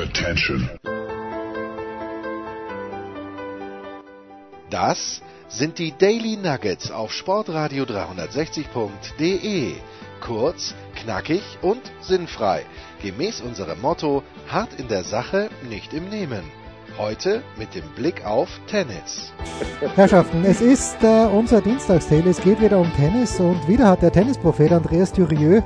Attention. Das sind die Daily Nuggets auf Sportradio 360.de. Kurz, knackig und sinnfrei. Gemäß unserem Motto: hart in der Sache, nicht im Nehmen. Heute mit dem Blick auf Tennis. Herrschaften, es ist äh, unser Dienstagstale. Es geht wieder um Tennis und wieder hat der Tennisprophet Andreas Durieux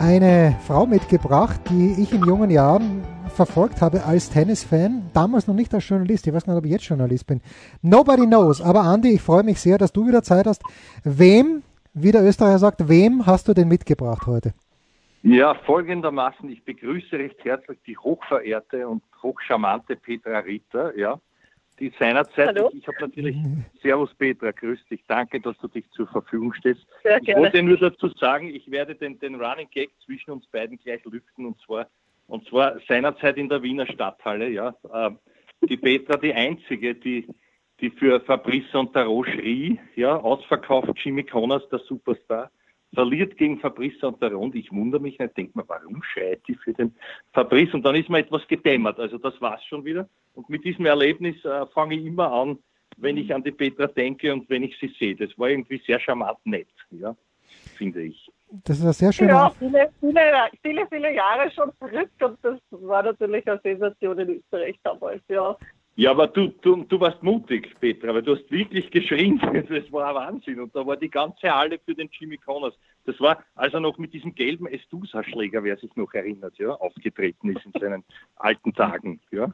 eine Frau mitgebracht, die ich in jungen Jahren verfolgt habe als Tennisfan, damals noch nicht als Journalist, ich weiß nicht, ob ich jetzt Journalist bin. Nobody knows, aber Andi, ich freue mich sehr, dass du wieder Zeit hast. Wem, wie der Österreicher sagt, wem hast du denn mitgebracht heute? Ja, folgendermaßen, ich begrüße recht herzlich die hochverehrte und hochcharmante Petra Ritter, ja, die seinerzeit, Hallo. ich, ich habe natürlich, Servus Petra, grüß dich, danke, dass du dich zur Verfügung stellst. Sehr ich gerne. wollte nur dazu sagen, ich werde den, den Running Gag zwischen uns beiden gleich lüften und zwar und zwar seinerzeit in der Wiener Stadthalle, ja. Äh, die Petra, die einzige, die, die für Fabrice und Tarot schrie, ja, ausverkauft Jimmy Connors, der Superstar, verliert gegen Fabrice und Tarot und ich wundere mich, ich denke mir, warum schreit die für den Fabrice? Und dann ist mir etwas gedämmert, also das war's schon wieder. Und mit diesem Erlebnis äh, fange ich immer an, wenn ich an die Petra denke und wenn ich sie sehe. Das war irgendwie sehr charmant nett, ja, finde ich. Das ist ein sehr schöner. Ja, viele, viele, viele, viele Jahre schon zurück und das war natürlich eine Sensation in Österreich damals, ja. Ja, aber du, du, du warst mutig, Petra, weil du hast wirklich geschrien. Das war ein Wahnsinn. Und da war die ganze Halle für den Jimmy Connors. Das war, als er noch mit diesem gelben Estusa-Schläger, wer sich noch erinnert, ja, aufgetreten ist in seinen alten Tagen, ja.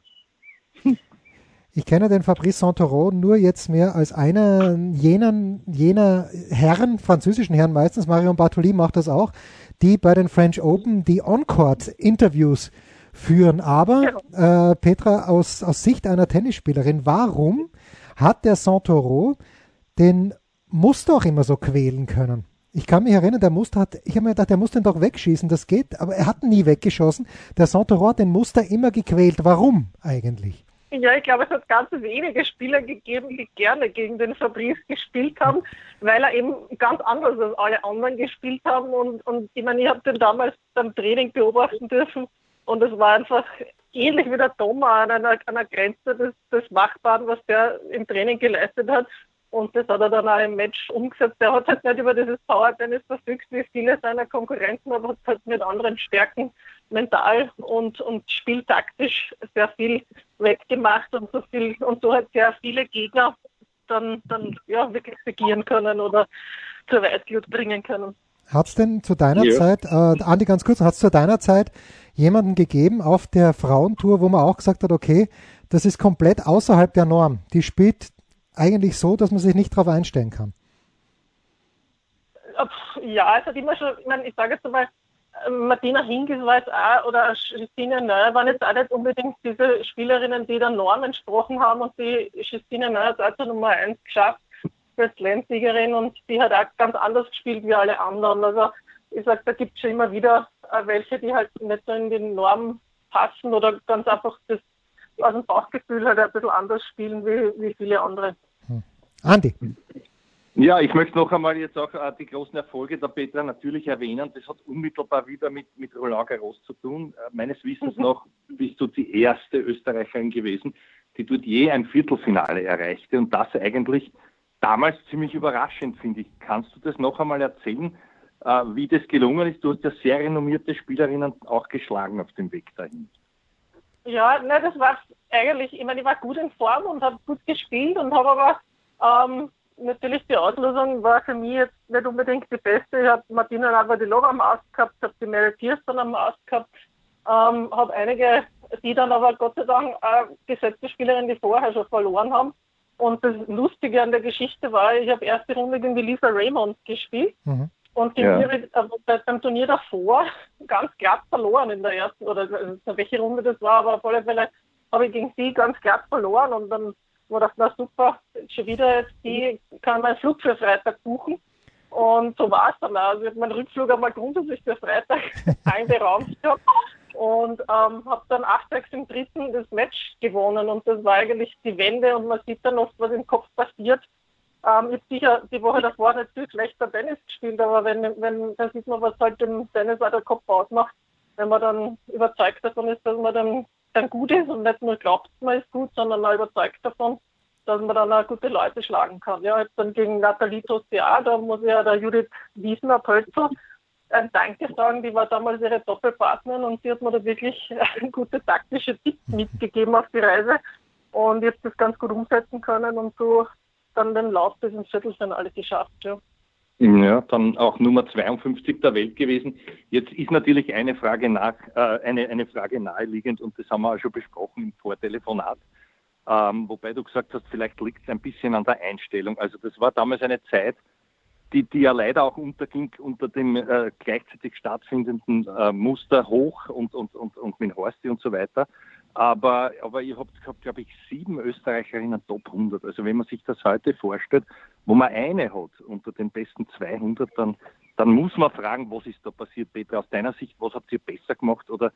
Ich kenne den Fabrice Santoro nur jetzt mehr als einer jener, jener Herren, französischen Herren meistens, Marion Bartoli macht das auch, die bei den French Open die On-Court-Interviews führen. Aber äh, Petra, aus, aus Sicht einer Tennisspielerin, warum hat der Santoro den Muster auch immer so quälen können? Ich kann mich erinnern, der Muster hat, ich habe mir gedacht, der muss den doch wegschießen, das geht, aber er hat nie weggeschossen. Der Santoro hat den Muster immer gequält. Warum eigentlich? Ja, ich glaube, es hat ganz wenige Spieler gegeben, die gerne gegen den Fabrice gespielt haben, weil er eben ganz anders als alle anderen gespielt haben. Und, und ich meine, ich habe den damals beim Training beobachten dürfen und es war einfach ähnlich wie der Thomas an einer, an einer Grenze des, des Machbaren, was der im Training geleistet hat. Und das hat er dann auch im Match umgesetzt. Der hat halt nicht über dieses Power Tennis verfügt wie viele seiner Konkurrenten, aber hat halt mit anderen Stärken mental und, und spieltaktisch sehr viel weggemacht und so viel und so hat sehr viele Gegner dann, dann ja wirklich begieren können oder zur Weißglut bringen können. Hat es denn zu deiner ja. Zeit, äh, Andi, ganz kurz, hat es zu deiner Zeit jemanden gegeben auf der Frauentour, wo man auch gesagt hat, okay, das ist komplett außerhalb der Norm. Die spielt eigentlich so, dass man sich nicht darauf einstellen kann. Ja, es hat immer schon, ich, meine, ich sage jetzt mal, Martina Hingis war jetzt auch, oder Justine Neuer waren jetzt auch nicht unbedingt diese Spielerinnen, die der Norm entsprochen haben und die Justine Neuer hat auch zur Nummer 1 geschafft als Slam-Siegerin und die hat auch ganz anders gespielt wie alle anderen. Also ich sage, da gibt es schon immer wieder welche, die halt nicht so in den Norm passen oder ganz einfach das aus dem Bauchgefühl halt ein bisschen anders spielen wie, wie viele andere. Hm. Andi. Ja, ich möchte noch einmal jetzt auch äh, die großen Erfolge der Petra natürlich erwähnen. Das hat unmittelbar wieder mit, mit Roland Garros zu tun. Äh, meines Wissens mhm. noch bist du die erste Österreicherin gewesen, die dort je ein Viertelfinale erreichte und das eigentlich damals ziemlich überraschend, finde ich. Kannst du das noch einmal erzählen, äh, wie das gelungen ist? Du hast ja sehr renommierte Spielerinnen auch geschlagen auf dem Weg dahin. Ja, ne, das war eigentlich, ich meine, ich war gut in Form und habe gut gespielt und habe aber ähm, natürlich die Auslösung war für mich jetzt nicht unbedingt die beste. Ich habe Martina Navratilova am Ast gehabt, habe die Mary Pearson am Ast gehabt, ähm, habe einige, die dann aber Gott sei Dank äh, gesetzte Spielerinnen, die vorher schon verloren haben. Und das Lustige an der Geschichte war, ich habe erste Runde gegen die Lisa Raymond gespielt. Mhm. Und ja. Turnier, äh, beim Turnier davor ganz glatt verloren in der ersten, oder äh, welche Runde das war, aber auf alle Fälle habe ich gegen sie ganz glatt verloren und dann wo dachte, na super, schon wieder jetzt die, kann meinen Flug für Freitag buchen. Und so war es dann auch. Also ich habe meinen Rückflug einmal grundsätzlich für Freitag einberaumt gehabt und ähm, habe dann 8-6 im dritten das Match gewonnen und das war eigentlich die Wende und man sieht dann oft, was im Kopf passiert. Ähm, ich habe sicher die Woche davor nicht viel schlechter Tennis gespielt, aber wenn, wenn, dann sieht man, was halt im Tennis auch der Kopf ausmacht, wenn man dann überzeugt davon ist, dass man dann dann gut ist und nicht nur glaubt, man ist gut, sondern auch überzeugt davon, dass man dann auch gute Leute schlagen kann. Ja, jetzt dann gegen Nathalie Tossier, da muss ich ja der Judith Wiesner-Pölzer ein Danke sagen, die war damals ihre Doppelpartnerin und sie hat mir da wirklich gute taktische Tipps mitgegeben auf die Reise und jetzt das ganz gut umsetzen können und so dann den Lauf bis ins Viertelfinale geschafft. Ja. Ja, dann auch Nummer 52 der Welt gewesen. Jetzt ist natürlich eine Frage nach, äh, eine, eine Frage naheliegend und das haben wir auch schon besprochen im Vortelefonat. Ähm, wobei du gesagt hast, vielleicht liegt es ein bisschen an der Einstellung. Also das war damals eine Zeit, die, die ja leider auch unterging unter dem äh, gleichzeitig stattfindenden äh, Muster hoch und, und, und, und mit Horsti und so weiter. Aber, aber ihr habt gehabt, glaube ich, sieben Österreicherinnen Top 100. Also wenn man sich das heute vorstellt, wo man eine hat unter den besten 200, dann, dann muss man fragen, was ist da passiert, Petra, aus deiner Sicht, was habt ihr besser gemacht oder,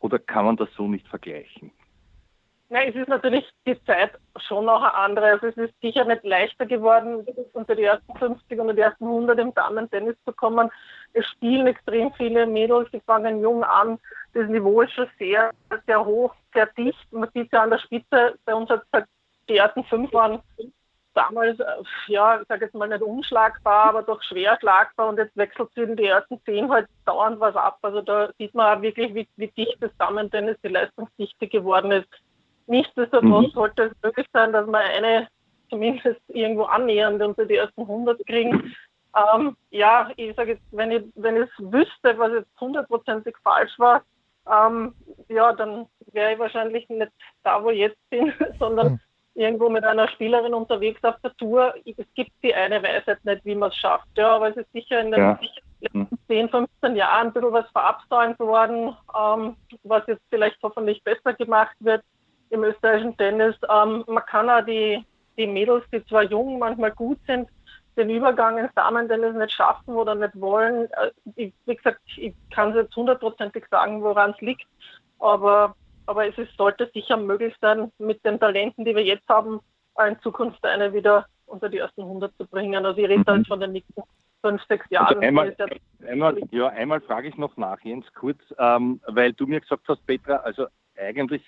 oder kann man das so nicht vergleichen? Nein, es ist natürlich die Zeit schon noch eine andere. Also es ist sicher nicht leichter geworden, unter die ersten 50 und die ersten 100 im Damen-Tennis zu kommen. Es spielen extrem viele Mädels, die fangen jung an. Das Niveau ist schon sehr, sehr hoch, sehr dicht. Man sieht ja an der Spitze, bei uns hat es die ersten fünf waren damals, äh, ja, ich sage jetzt mal nicht unschlagbar, aber doch schwer schlagbar und jetzt wechselt sie in die ersten zehn halt dauernd was ab. Also da sieht man auch wirklich, wie, wie dicht das Damen-Tennis die Leistungsdichte geworden ist. Nichtsdestotrotz mhm. sollte es möglich sein, dass wir eine zumindest irgendwo annähernd unter die ersten 100 kriegen. Ähm, ja, ich sage jetzt, wenn ich, wenn ich wüsste, was jetzt hundertprozentig falsch war, ähm, ja, dann wäre ich wahrscheinlich nicht da, wo ich jetzt bin, sondern mhm. irgendwo mit einer Spielerin unterwegs auf der Tour. Es gibt die eine Weisheit nicht, wie man es schafft. Ja, aber es ist sicher in den ja. letzten 10, 15 Jahren ein bisschen was verabsäumt worden, ähm, was jetzt vielleicht hoffentlich besser gemacht wird im österreichischen Tennis. Ähm, man kann auch die, die Mädels, die zwar jung, manchmal gut sind, den Übergang ins Damen-Tennis nicht schaffen oder nicht wollen. Äh, ich, wie gesagt, ich kann es jetzt hundertprozentig sagen, woran es liegt, aber, aber es ist, sollte sicher möglich sein, mit den Talenten, die wir jetzt haben, in Zukunft eine wieder unter die ersten 100 zu bringen. Also ich rede halt von den nächsten fünf, sechs Jahren. Also einmal, einmal, ja, einmal frage ich noch nach, Jens, kurz, ähm, weil du mir gesagt hast, Petra, also eigentlich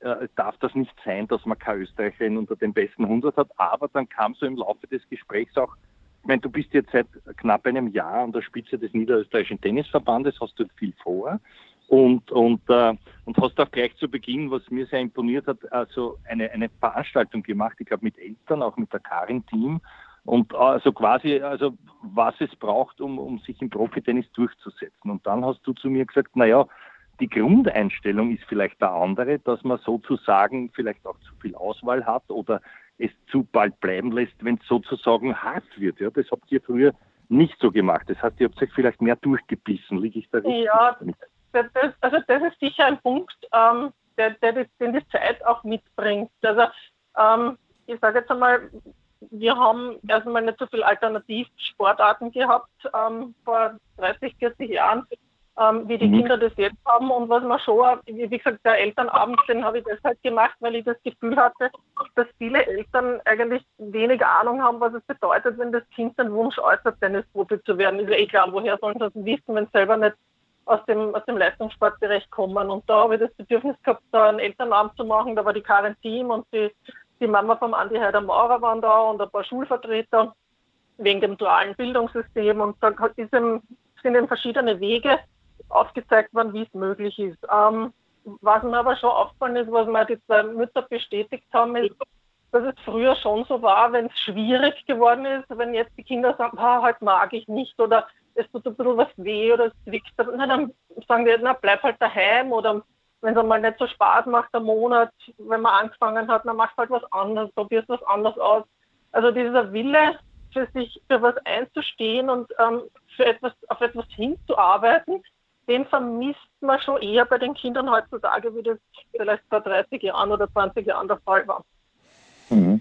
äh, darf das nicht sein, dass man keine Österreicherin unter den besten 100 hat. Aber dann kam so im Laufe des Gesprächs auch, ich meine, du bist jetzt seit knapp einem Jahr an der Spitze des Niederösterreichischen Tennisverbandes, hast dort viel vor und, und, äh, und hast auch gleich zu Beginn, was mir sehr imponiert hat, also eine, eine Veranstaltung gemacht, ich glaube mit Eltern, auch mit der Karin-Team und also quasi, also was es braucht, um, um sich im Profitennis durchzusetzen. Und dann hast du zu mir gesagt, naja, die Grundeinstellung ist vielleicht eine andere, dass man sozusagen vielleicht auch zu viel Auswahl hat oder es zu bald bleiben lässt, wenn es sozusagen hart wird. Ja, das habt ihr früher nicht so gemacht. Das heißt, ihr habt euch vielleicht mehr durchgebissen. Liege ich da richtig? Ja, das, also das ist sicher ein Punkt, ähm, der, der, den die Zeit auch mitbringt. Also ähm, ich sage jetzt einmal, wir haben erstmal nicht so viele Alternativsportarten gehabt ähm, vor 30, 40 Jahren ähm, wie die mhm. Kinder das jetzt haben. Und was man schon, wie gesagt, der Elternabend, den habe ich deshalb gemacht, weil ich das Gefühl hatte, dass viele Eltern eigentlich wenig Ahnung haben, was es bedeutet, wenn das Kind den Wunsch äußert, Tennisprofi zu werden. Ist ja eh klar, woher sollen sie das wissen, wenn sie selber nicht aus dem, aus dem Leistungssportbereich kommen. Und da habe ich das Bedürfnis gehabt, da einen Elternabend zu machen. Da war die Karin Team und die, die Mama vom Andi Heider Maurer waren da und ein paar Schulvertreter wegen dem dualen Bildungssystem. Und da ist eben, sind eben verschiedene Wege, aufgezeigt worden, wie es möglich ist. Ähm, was mir aber schon aufgefallen ist, was mir die zwei Mütter bestätigt haben, ist, dass es früher schon so war, wenn es schwierig geworden ist, wenn jetzt die Kinder sagen, ah, heute mag ich nicht oder es tut ein bisschen was weh oder es zwickt, na, dann sagen die, na, bleib halt daheim oder wenn es einmal nicht so Spaß macht, am Monat, wenn man angefangen hat, dann macht halt was anderes, probierst was anderes aus. Also dieser Wille, für sich für was einzustehen und ähm, für etwas, auf etwas hinzuarbeiten, den vermisst man schon eher bei den Kindern heutzutage, wie das vielleicht vor 30 Jahren oder 20 Jahren der Fall war. Mhm.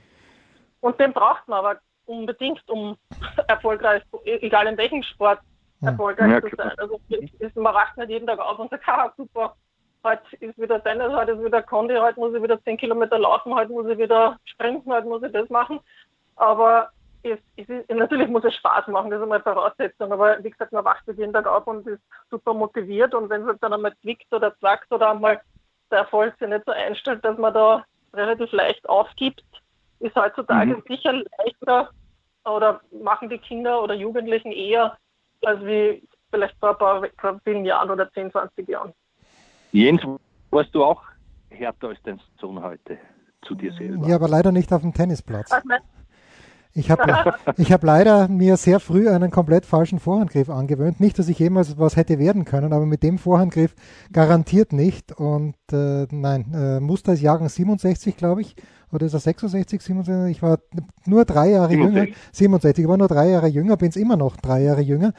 Und den braucht man aber unbedingt, um erfolgreich, egal in welchem Sport, erfolgreich ja, zu sein. Also ist, man wacht nicht jeden Tag auf und sagt, ha, super, heute ist wieder Tennis, heute ist wieder Kondi, heute muss ich wieder 10 Kilometer laufen, heute muss ich wieder sprinten, heute muss ich das machen. Aber es, es ist, natürlich muss es Spaß machen, das ist einmal Voraussetzung, aber wie gesagt, man wacht jeden Tag auf und ist super motiviert und wenn es dann einmal zwickt oder zwackt oder einmal der Erfolg sich nicht so einstellt, dass man da relativ leicht aufgibt, ist heutzutage mhm. sicher leichter oder machen die Kinder oder Jugendlichen eher als wie vielleicht vor ein paar vor vielen Jahren oder 10, 20 Jahren. Jens, warst du auch härter als dein Sohn heute zu dir selber? Ja, aber leider nicht auf dem Tennisplatz. Also ich habe ich hab leider mir sehr früh einen komplett falschen Vorhandgriff angewöhnt. Nicht, dass ich jemals was hätte werden können, aber mit dem Vorhandgriff garantiert nicht. Und äh, nein, äh, Muster ist Jahrgang 67, glaube ich. Oder ist er 66, 67? Ich war nur drei Jahre 67. jünger. 67, ich war nur drei Jahre jünger, bin es immer noch drei Jahre jünger.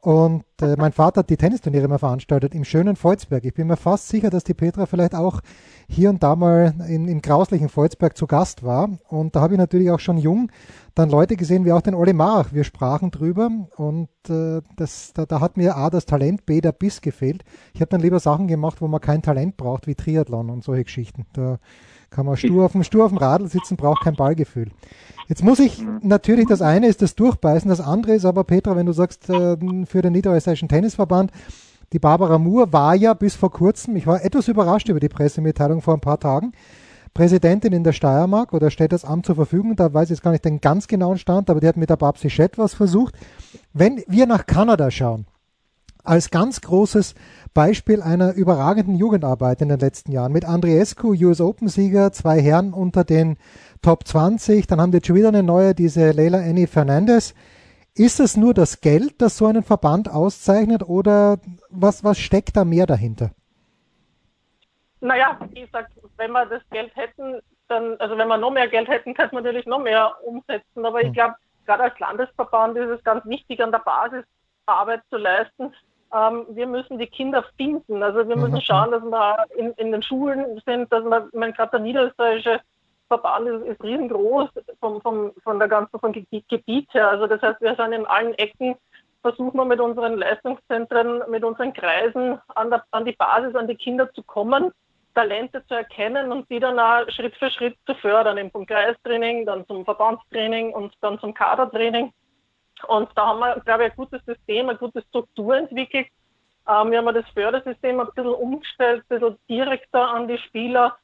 Und äh, mein Vater hat die Tennisturniere immer veranstaltet im schönen Volzberg. Ich bin mir fast sicher, dass die Petra vielleicht auch hier und da mal in, im grauslichen Volzberg zu Gast war. Und da habe ich natürlich auch schon jung dann Leute gesehen, wie auch den Olli Marach. Wir sprachen drüber und äh, das, da, da hat mir A, das Talent, B, der Biss gefehlt. Ich habe dann lieber Sachen gemacht, wo man kein Talent braucht, wie Triathlon und solche Geschichten. Da kann man stur auf dem, stur auf dem Radl sitzen, braucht kein Ballgefühl. Jetzt muss ich natürlich, das eine ist das Durchbeißen, das andere ist aber, Petra, wenn du sagst, äh, für den Niederösterreichischen Tennisverband, die Barbara Moore war ja bis vor kurzem, ich war etwas überrascht über die Pressemitteilung vor ein paar Tagen, Präsidentin in der Steiermark oder stellt das Amt zur Verfügung, da weiß ich jetzt gar nicht den ganz genauen Stand, aber die hat mit der Babsi Schett was versucht. Wenn wir nach Kanada schauen, als ganz großes Beispiel einer überragenden Jugendarbeit in den letzten Jahren. Mit Andriescu, US Open Sieger, zwei Herren unter den Top 20, dann haben die schon wieder eine neue, diese Leila Annie Fernandez. Ist es nur das Geld, das so einen Verband auszeichnet oder was, was steckt da mehr dahinter? Naja, ich sag, wenn wir das Geld hätten, dann, also wenn wir noch mehr Geld hätten, könnte man natürlich noch mehr umsetzen. Aber ich hm. glaube, gerade als Landesverband ist es ganz wichtig, an der Basis Arbeit zu leisten. Ähm, wir müssen die Kinder finden. Also wir müssen mhm. schauen, dass wir in, in den Schulen sind, dass man, meine, gerade der niederösterreichische Verband ist, ist riesengroß vom, vom, von der ganzen vom Gebiet her. Also das heißt, wir sind in allen Ecken, versuchen wir mit unseren Leistungszentren, mit unseren Kreisen an, der, an die Basis, an die Kinder zu kommen, Talente zu erkennen und die dann auch Schritt für Schritt zu fördern, eben vom Kreistraining, dann zum Verbandstraining und dann zum Kadertraining. Und da haben wir, glaube ich, ein gutes System, eine gute Struktur entwickelt. Ähm, wir haben das Fördersystem ein bisschen umgestellt, ein bisschen direkter an die Spieler.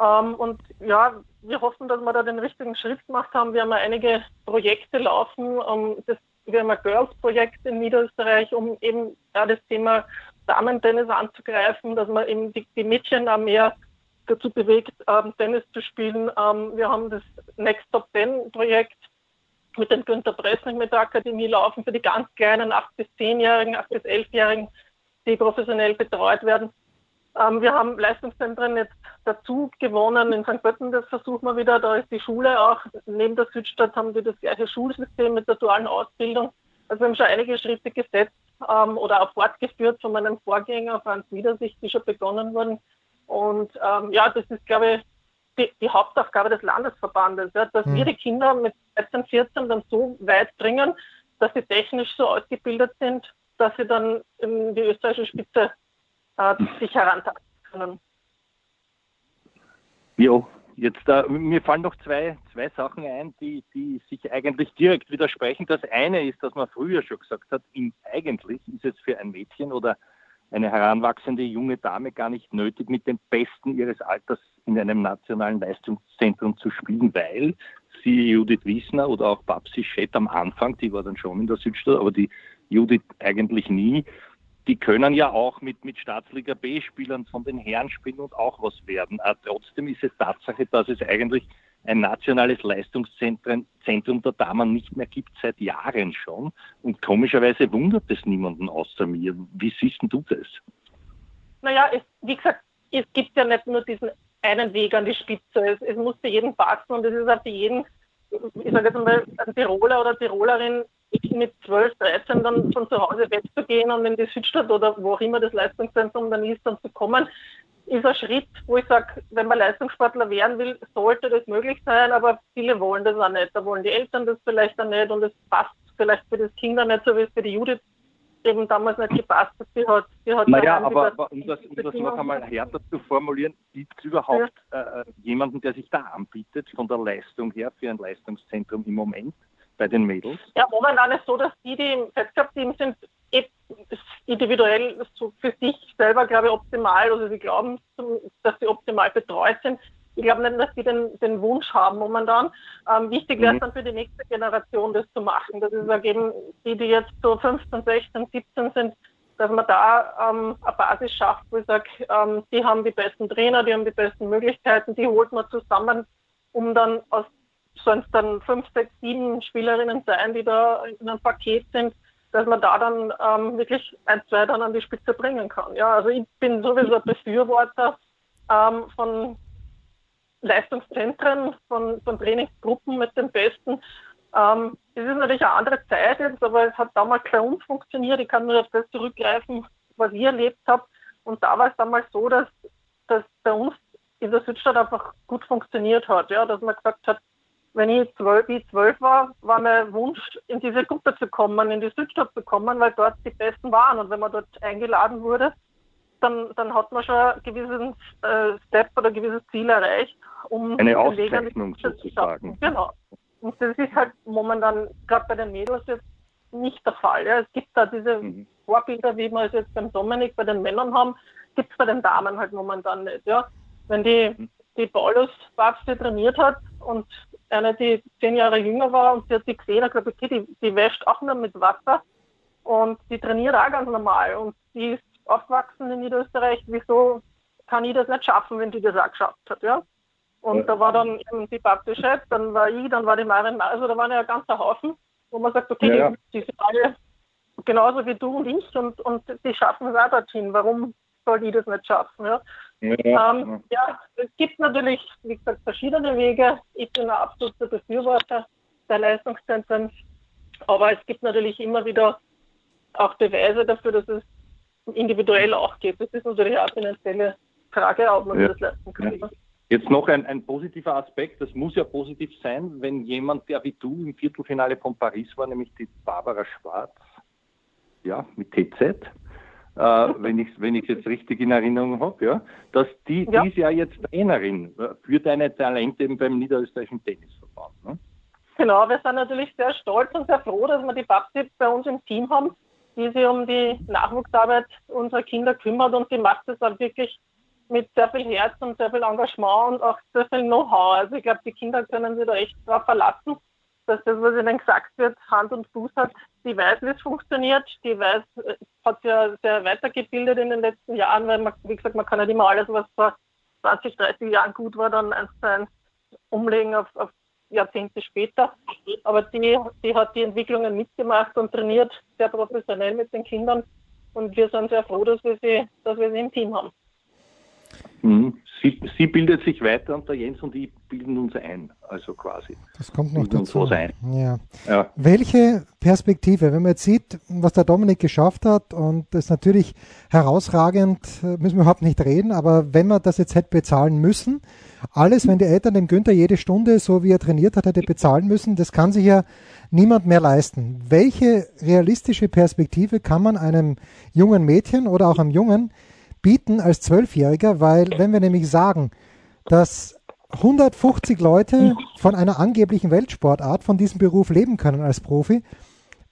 Ähm, und ja, wir hoffen, dass wir da den richtigen Schritt gemacht haben. Wir haben einige Projekte laufen. Um das, wir haben ein Girls-Projekt in Niederösterreich, um eben ja, das Thema Damen-Tennis anzugreifen, dass man eben die, die Mädchen da mehr dazu bewegt, ähm, Tennis zu spielen. Ähm, wir haben das Next Top Ten Projekt mit dem Günter Pressling mit der Akademie laufen für die ganz kleinen 8- bis 10-Jährigen, 8- bis 11-Jährigen, die professionell betreut werden. Ähm, wir haben Leistungszentren jetzt dazu gewonnen. In St. Pötten, das versuchen wir wieder. Da ist die Schule auch. Neben der Südstadt haben wir das gleiche Schulsystem mit der dualen Ausbildung. Also wir haben schon einige Schritte gesetzt ähm, oder auch fortgeführt von meinem Vorgänger Franz Wiedersicht, die schon begonnen wurden. Und ähm, ja, das ist, glaube ich, die, die Hauptaufgabe des Landesverbandes, ja, dass mhm. wir die Kinder mit 13, 14 dann so weit bringen, dass sie technisch so ausgebildet sind, dass sie dann in die österreichische Spitze äh, sich herantasten können. Jo, jetzt äh, mir fallen noch zwei, zwei Sachen ein, die, die sich eigentlich direkt widersprechen. Das eine ist, dass man früher schon gesagt hat, in, eigentlich ist es für ein Mädchen oder eine heranwachsende junge Dame gar nicht nötig, mit den Besten ihres Alters in einem nationalen Leistungszentrum zu spielen, weil sie Judith Wiesner oder auch Babsi Schett am Anfang, die war dann schon in der Südstadt, aber die Judith eigentlich nie, die können ja auch mit, mit Staatsliga B-Spielern von den Herren spielen und auch was werden. Aber trotzdem ist es Tatsache, dass es eigentlich ein nationales Leistungszentrum Zentrum der Damen nicht mehr gibt seit Jahren schon. Und komischerweise wundert es niemanden außer mir. Wie siehst du das? Naja, es, wie gesagt, es gibt ja nicht nur diesen einen Weg an die Spitze. Es, es muss für jeden passen und es ist auch für jeden, ich sage jetzt mal, ein Tiroler oder Tirolerin mit 12, 13 dann von zu Hause wegzugehen und in die Südstadt oder wo auch immer das Leistungszentrum dann ist, dann zu kommen ist ein Schritt, wo ich sage, wenn man Leistungssportler werden will, sollte das möglich sein, aber viele wollen das auch nicht. Da wollen die Eltern das vielleicht auch nicht und es passt vielleicht für das Kind auch nicht so, wie es für die Judith eben damals nicht gepasst hat. Sie hat, sie hat naja, aber, aber um, das, um das noch einmal härter zu formulieren, gibt es überhaupt ja. äh, jemanden, der sich da anbietet von der Leistung her für ein Leistungszentrum im Moment bei den Mädels? Ja, momentan ist so, dass die, die im Festkraft-Team sind, individuell so für sich selber, glaube ich, optimal, also sie glauben, dass sie optimal betreut sind. Ich glaube nicht, dass sie den, den Wunsch haben momentan. Ähm, wichtig wäre es mhm. dann für die nächste Generation, das zu machen. Das ist eben die, die jetzt so 15, 16, 17 sind, dass man da ähm, eine Basis schafft, wo ich sage, ähm, die haben die besten Trainer, die haben die besten Möglichkeiten, die holt man zusammen, um dann aus sonst dann fünf, sechs, sieben Spielerinnen sein, die da in einem Paket sind, dass man da dann ähm, wirklich ein, zwei dann an die Spitze bringen kann. Ja, also ich bin sowieso ein Befürworter ähm, von Leistungszentren, von, von Trainingsgruppen mit den Besten. Ähm, es ist natürlich eine andere Zeit jetzt, aber es hat damals bei uns funktioniert. Ich kann nur auf das zurückgreifen, was ich erlebt habe. Und da war es damals so, dass, dass bei uns in der Südstadt einfach gut funktioniert hat. Ja, dass man gesagt hat, wenn ich zwölf, ich zwölf war, war mein Wunsch, in diese Gruppe zu kommen, in die Südstadt zu kommen, weil dort die Besten waren. Und wenn man dort eingeladen wurde, dann, dann hat man schon einen gewissen äh, Step oder ein gewisses Ziel erreicht, um eine Auszeichnung sozusagen. Genau. Und das ist halt momentan gerade bei den Mädels jetzt nicht der Fall. Ja. Es gibt da diese mhm. Vorbilder, wie wir es jetzt beim Dominik bei den Männern haben, gibt es bei den Damen halt momentan nicht. Ja. Wenn die, mhm. die Paulus Babste trainiert hat und eine, die zehn Jahre jünger war und sie hat sie gesehen, hat gesagt, okay, die, die wäscht auch nur mit Wasser und die trainiert auch ganz normal und die ist aufgewachsen in Niederösterreich, wieso kann ich das nicht schaffen, wenn die das auch geschafft hat, ja? Und ja. da war dann eben die Baptische, dann war ich, dann war die Marin, also da waren ja ein ganzer Haufen, wo man sagt, okay, ja, ja. Die, sind alle genauso wie du und ich und, und die schaffen es auch dorthin. Warum soll die das nicht schaffen? Ja? Ja, ähm, ja, es gibt natürlich, wie gesagt, verschiedene Wege. Ich bin ein absoluter Befürworter der Leistungszentren, aber es gibt natürlich immer wieder auch Beweise dafür, dass es individuell auch geht. Das ist natürlich auch eine finanzielle Frage, ob man ja. das leisten kann. Ja. Jetzt noch ein, ein, positiver Aspekt, das muss ja positiv sein, wenn jemand, der wie du im Viertelfinale von Paris war, nämlich die Barbara Schwarz, ja, mit TZ, äh, wenn ich es wenn jetzt richtig in Erinnerung habe, ja, dass die, ja. die ist ja jetzt Trainerin für deine Talente eben beim Niederösterreichischen Tennisverband. Ne? Genau, wir sind natürlich sehr stolz und sehr froh, dass wir die Babsi bei uns im Team haben die sich um die Nachwuchsarbeit unserer Kinder kümmert und die macht das auch wirklich mit sehr viel Herz und sehr viel Engagement und auch sehr viel Know-how. Also ich glaube, die Kinder können sich da echt darauf verlassen, dass das, was ihnen gesagt wird, Hand und Fuß hat. Die weiß, wie es funktioniert. Die weiß, hat sich ja sehr weitergebildet in den letzten Jahren, weil man, wie gesagt, man kann nicht immer alles, was vor 20, 30 Jahren gut war, dann eins zu eins umlegen auf, auf Jahrzehnte später. Aber die, die hat die Entwicklungen mitgemacht und trainiert sehr professionell mit den Kindern. Und wir sind sehr froh, dass wir sie, dass wir sie im Team haben. Mhm. Sie, sie, bildet sich weiter und der Jens und ich bilden uns ein, also quasi. Das kommt noch dazu. Ja. ja. Welche Perspektive, wenn man jetzt sieht, was der Dominik geschafft hat und das ist natürlich herausragend, müssen wir überhaupt nicht reden, aber wenn man das jetzt hätte bezahlen müssen, alles, wenn die Eltern dem Günther jede Stunde, so wie er trainiert hat, hätte bezahlen müssen, das kann sich ja niemand mehr leisten. Welche realistische Perspektive kann man einem jungen Mädchen oder auch einem Jungen bieten als Zwölfjähriger, weil wenn wir nämlich sagen, dass 150 Leute von einer angeblichen Weltsportart von diesem Beruf leben können als Profi,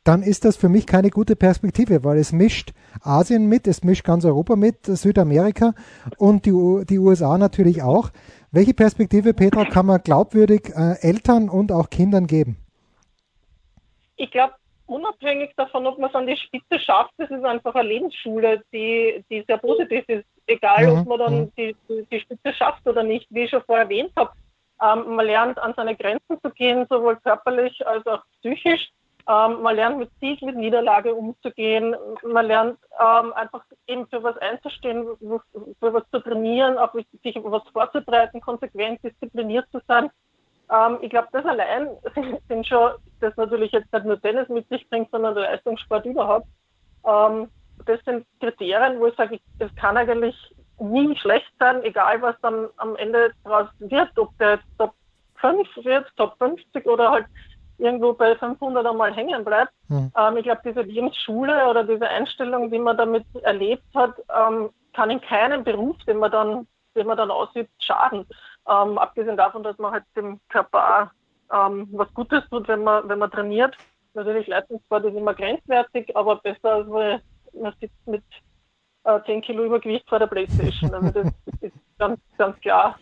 dann ist das für mich keine gute Perspektive, weil es mischt Asien mit, es mischt ganz Europa mit, Südamerika und die, die USA natürlich auch. Welche Perspektive, Petra, kann man glaubwürdig äh, Eltern und auch Kindern geben? Ich glaube, unabhängig davon, ob man es an die Spitze schafft, das ist einfach eine Lebensschule, die, die sehr positiv ist. Egal, mhm. ob man dann mhm. die, die Spitze schafft oder nicht, wie ich schon vorher erwähnt habe. Ähm, man lernt an seine Grenzen zu gehen, sowohl körperlich als auch psychisch. Ähm, man lernt mit Sieg, mit Niederlage umzugehen. Man lernt ähm, einfach eben für was einzustehen, für was zu trainieren, auch sich was vorzubereiten, konsequent diszipliniert zu sein. Ähm, ich glaube, das allein sind schon, das natürlich jetzt nicht nur Tennis mit sich bringt, sondern der Leistungssport überhaupt. Ähm, das sind Kriterien, wo ich sage, es kann eigentlich nie schlecht sein, egal was dann am Ende daraus wird, ob der Top 5 wird, Top 50 oder halt irgendwo bei 500 einmal hängen bleibt. Mhm. Ähm, ich glaube, diese Lebensschule oder diese Einstellung, die man damit erlebt hat, ähm, kann in keinem Beruf, den man dann, den man dann ausübt, schaden. Ähm, abgesehen davon, dass man halt dem Körper auch, ähm, was Gutes tut, wenn man, wenn man trainiert. Natürlich Leistungssport ist immer grenzwertig, aber besser als man sitzt mit äh, 10 Kilo Übergewicht vor der Playstation. Also das ist ganz, ganz klar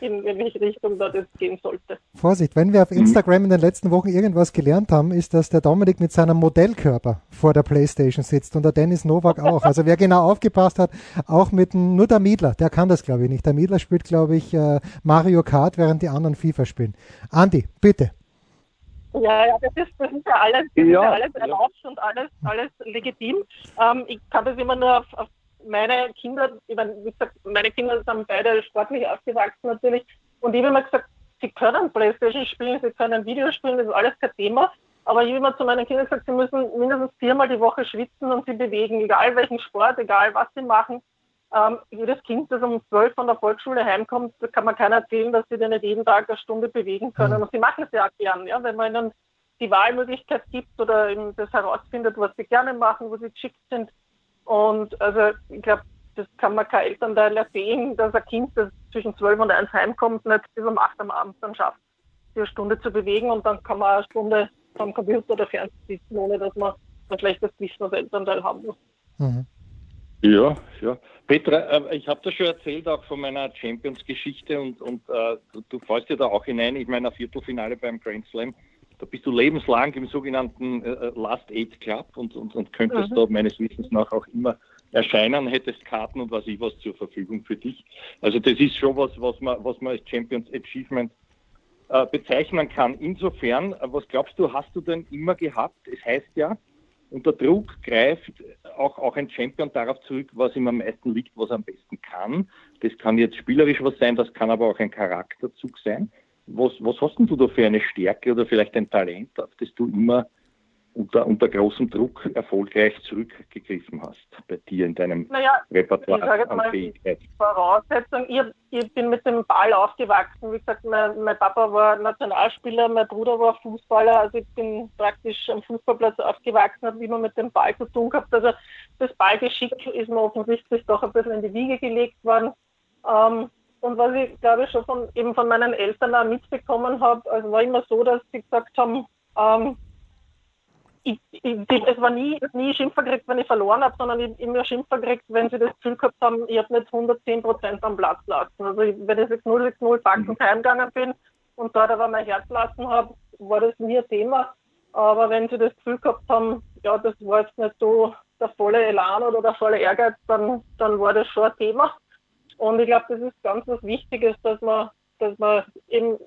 in, in welche Richtung da das gehen sollte. Vorsicht, wenn wir auf Instagram in den letzten Wochen irgendwas gelernt haben, ist, dass der Dominik mit seinem Modellkörper vor der Playstation sitzt und der Dennis Novak auch. Also wer genau aufgepasst hat, auch mit nur der Miedler, der kann das glaube ich nicht. Der Miedler spielt glaube ich äh, Mario Kart, während die anderen FIFA spielen. Andi, bitte. Ja, ja, das ist, das ist ja alles, das ja, ist ja alles erlaubt ja. und alles, alles legitim. Ähm, ich kann das immer nur auf, auf meine Kinder, ich meine, wie gesagt, meine Kinder sind beide sportlich aufgewachsen natürlich. Und ich habe immer gesagt, sie können Playstation spielen, sie können Videos spielen, das ist alles kein Thema. Aber ich habe immer zu meinen Kindern gesagt, sie müssen mindestens viermal die Woche schwitzen und sie bewegen, egal welchen Sport, egal was sie machen. Ähm, jedes Kind, das um zwölf von der Volksschule heimkommt, da kann man keiner erzählen, dass sie dann nicht jeden Tag eine Stunde bewegen können. Mhm. Und sie machen es ja auch gern, ja, wenn man ihnen die Wahlmöglichkeit gibt oder eben das herausfindet, was sie gerne machen, wo sie geschickt sind. Und also ich glaube, das kann man kein Elternteil ersehen, dass ein Kind, das zwischen zwölf und eins heimkommt, nicht bis um acht am Abend dann schafft, sich eine Stunde zu bewegen und dann kann man eine Stunde am Computer oder Fernsehen sitzen, ohne dass man ein schlechtes Gewissen als Elternteil haben muss. Mhm. Ja, ja. Petra, äh, ich habe das schon erzählt, auch von meiner Champions-Geschichte und, und äh, du, du fällst ja da auch hinein. Ich meine, ein Viertelfinale beim Grand Slam, da bist du lebenslang im sogenannten äh, äh Last Eight Club und, und, und könntest mhm. da meines Wissens nach auch immer erscheinen, hättest Karten und was ich was zur Verfügung für dich. Also das ist schon was, was man, was man als Champions Achievement äh, bezeichnen kann. Insofern, äh, was glaubst du, hast du denn immer gehabt? Es heißt ja, unter Druck greift auch, auch ein Champion darauf zurück, was ihm am meisten liegt, was er am besten kann. Das kann jetzt spielerisch was sein, das kann aber auch ein Charakterzug sein. Was, was hast denn du da für eine Stärke oder vielleicht ein Talent, auf das du immer unter, unter großem Druck erfolgreich zurückgegriffen hast bei dir in deinem naja, Repertoire ich sage an Fähigkeit? Voraussetzung, ich, ich, bin mit dem Ball aufgewachsen. Wie gesagt, mein, mein, Papa war Nationalspieler, mein Bruder war Fußballer, also ich bin praktisch am Fußballplatz aufgewachsen, habe immer mit dem Ball zu tun gehabt. Also das Ballgeschick ist mir offensichtlich doch ein bisschen in die Wiege gelegt worden. Ähm, und was ich glaube ich schon von, eben von meinen Eltern auch mitbekommen habe, also war immer so, dass sie gesagt haben, ähm, ich, ich, es war nie, nie Schimpfer gekriegt, wenn ich verloren habe, sondern ich immer Schimpfer gekriegt, wenn sie das Gefühl gehabt haben, ich habe nicht 110 Prozent am Platz lassen. Also ich, wenn ich 6-0, 6-0 backend mhm. heimgegangen bin und dort aber mein Herz lassen habe, war das nie ein Thema. Aber wenn sie das Gefühl gehabt haben, ja, das war jetzt nicht so der volle Elan oder der volle Ehrgeiz, dann, dann war das schon ein Thema. Und ich glaube, das ist ganz was Wichtiges, dass man, dass man eben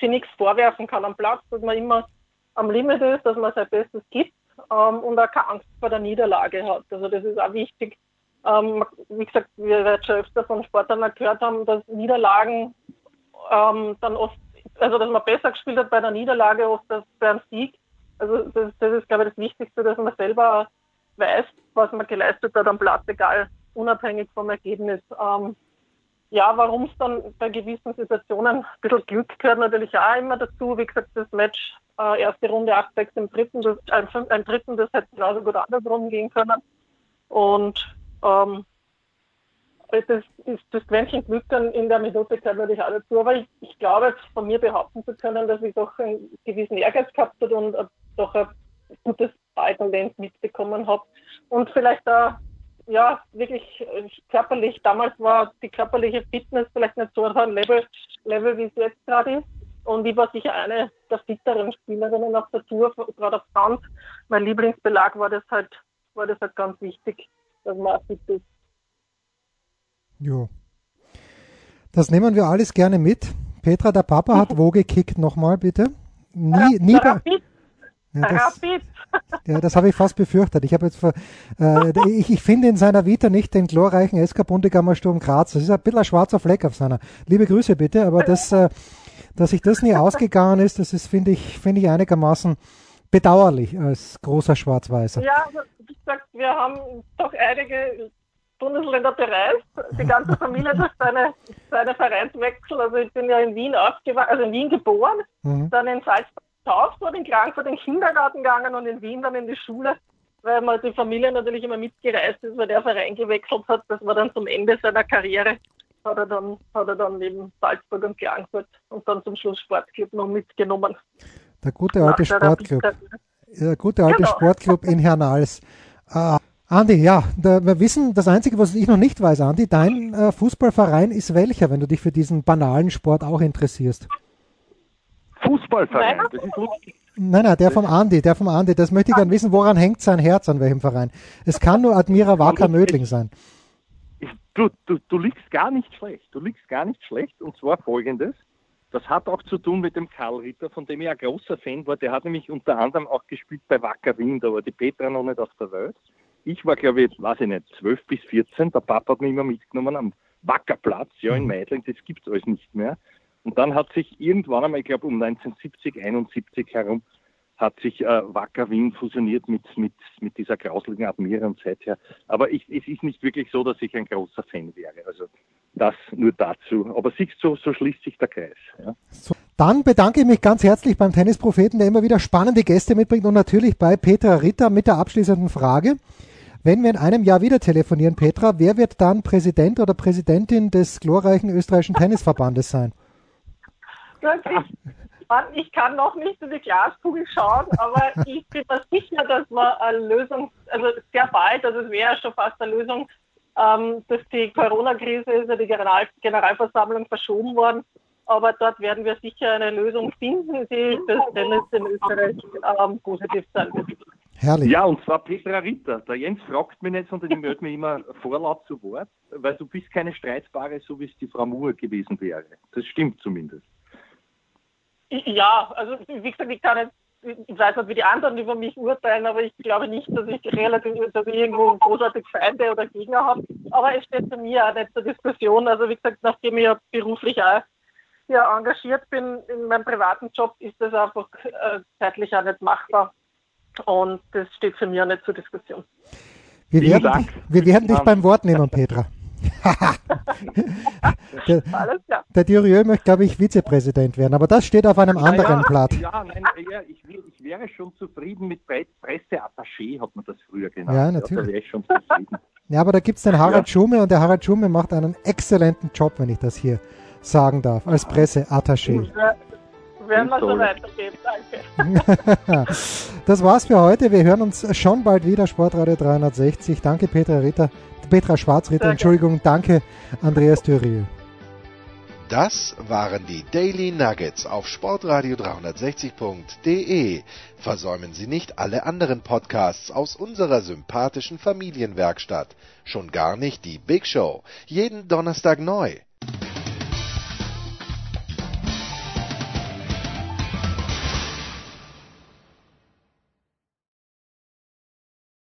sich nichts vorwerfen kann am Platz, dass man immer am Limit ist, dass man sein Bestes gibt ähm, und auch keine Angst vor der Niederlage hat. Also das ist auch wichtig. Ähm, wie gesagt, wir werden schon öfter von Sportlern gehört haben, dass Niederlagen ähm, dann oft, also dass man besser gespielt hat bei der Niederlage oft als beim Sieg. Also das, das ist, glaube ich, das Wichtigste, dass man selber weiß, was man geleistet hat am Platz, egal, unabhängig vom Ergebnis. Ähm, ja, warum es dann bei gewissen Situationen ein bisschen Glück gehört natürlich auch immer dazu. Wie gesagt, das Match, äh, erste Runde 8-6 im dritten, das, ein, ein dritten, das hätte genauso gut andersrum gehen können. Und ähm, das ist das Quäntchen Glück dann in der Minute gehört natürlich auch dazu. Aber ich, ich glaube, von mir behaupten zu können, dass ich doch einen gewissen Ehrgeiz gehabt habe und äh, doch ein gutes Balltalent mitbekommen habe. Und vielleicht da ja, wirklich äh, körperlich, damals war die körperliche Fitness vielleicht nicht so ein Level, Level wie es jetzt gerade ist. Und ich war sicher eine der fitteren Spielerinnen auf der Tour, gerade auf Sand. Mein Lieblingsbelag war das halt, war das halt ganz wichtig, dass man fit ist. Jo. Das nehmen wir alles gerne mit. Petra, der Papa hat wo gekickt nochmal, bitte? Nie, nie bei, ja, das, ja, das habe ich fast befürchtet. Ich habe jetzt, äh, ich, ich finde in seiner Vita nicht den glorreichen SK Bundegammer Sturm Graz. Das ist ein bisschen ein schwarzer Fleck auf seiner. Liebe Grüße bitte, aber das, äh, dass sich das nie ausgegangen ist, das ist, finde ich, finde ich einigermaßen bedauerlich als großer Schwarz-Weißer. Ja, wie gesagt, wir haben doch einige Bundesländer bereist. Die ganze Familie durch seine, seine Vereinswechsel. Also ich bin ja in Wien aufgewachsen, also in Wien geboren, mhm. dann in Salzburg Salzburg in Frankfurt in den Kindergarten gegangen und in Wien dann in die Schule, weil man die Familie natürlich immer mitgereist ist, weil der Verein gewechselt hat. Das war dann zum Ende seiner Karriere. Hat er dann, hat er dann neben Salzburg und Frankfurt und dann zum Schluss Sportclub noch mitgenommen. Der gute alte Sportclub. Der gute alte genau. Sportclub in Hernals. Ah, Andi, ja, da, wir wissen, das Einzige, was ich noch nicht weiß, Andi, dein äh, Fußballverein ist welcher, wenn du dich für diesen banalen Sport auch interessierst? Fußballverein, das ist lustig. Nein, nein, der vom Andi, der vom Andi. Das möchte ich gerne wissen, woran hängt sein Herz, an welchem Verein? Es kann nur Admira Wacker Mödling sein. Du, du, du liegst gar nicht schlecht. Du liegst gar nicht schlecht. Und zwar folgendes. Das hat auch zu tun mit dem Karl Ritter, von dem ich ein großer Fan war. Der hat nämlich unter anderem auch gespielt bei Wacker Wien, da war die Petra noch nicht auf der Welt. Ich war, glaube ich, weiß ich nicht, 12 bis 14. Der Papa hat mich immer mitgenommen am Wackerplatz, ja, in mhm. Meidling. Das gibt es alles nicht mehr. Und dann hat sich irgendwann einmal, ich glaube um 1970, 71 herum, hat sich äh, Wacker Wien fusioniert mit, mit, mit dieser grauseligen Admira und seither. Aber ich, es ist nicht wirklich so, dass ich ein großer Fan wäre. Also das nur dazu. Aber siehst du, so schließt sich der Kreis. Ja. So, dann bedanke ich mich ganz herzlich beim Tennispropheten, der immer wieder spannende Gäste mitbringt und natürlich bei Petra Ritter mit der abschließenden Frage. Wenn wir in einem Jahr wieder telefonieren, Petra, wer wird dann Präsident oder Präsidentin des glorreichen österreichischen Tennisverbandes sein? Ich kann noch nicht in die Glaskugel schauen, aber ich bin mir sicher, dass wir eine Lösung, also sehr bald, also es wäre schon fast eine Lösung, ähm, dass die Corona-Krise ist ja die General Generalversammlung verschoben worden, aber dort werden wir sicher eine Lösung finden, die das Tennis in Österreich ähm, positiv sein wird. Herrlich. Ja, und zwar Petra Ritter. Der Jens fragt mich nicht, sondern ich melde mich immer vorlaut zu Wort, weil du bist keine Streitbare, so wie es die Frau Moore gewesen wäre. Das stimmt zumindest. Ja, also wie gesagt, ich kann jetzt, ich weiß nicht, wie die anderen über mich urteilen, aber ich glaube nicht, dass ich relativ, dass ich irgendwo großartig Feinde oder Gegner habe. Aber es steht für mich auch nicht zur Diskussion. Also wie gesagt, nachdem ich ja beruflich auch ja, engagiert bin in meinem privaten Job, ist das einfach äh, zeitlich auch nicht machbar. Und das steht für mich auch nicht zur Diskussion. Wir werden, dich, wir werden dich beim Wort nehmen, Petra. Der, Alles klar. der Durieux möchte, glaube ich, Vizepräsident werden, aber das steht auf einem anderen ja, Blatt. Ja, nein, ja, ich, ich, wäre schon zufrieden mit Presseattaché, hat man das früher genannt. Ja, natürlich. Ja, ja aber da gibt es den Harald ja. Schume und der Harald Schume macht einen exzellenten Job, wenn ich das hier sagen darf, als Presseattaché werden wir so weitergehen. Danke. das war's für heute. Wir hören uns schon bald wieder. Sportradio 360. Danke Petra Ritter, Petra Schwarzritter, Entschuldigung. Danke Andreas Thürieu. Das waren die Daily Nuggets auf Sportradio 360.de. Versäumen Sie nicht alle anderen Podcasts aus unserer sympathischen Familienwerkstatt. Schon gar nicht die Big Show. Jeden Donnerstag neu.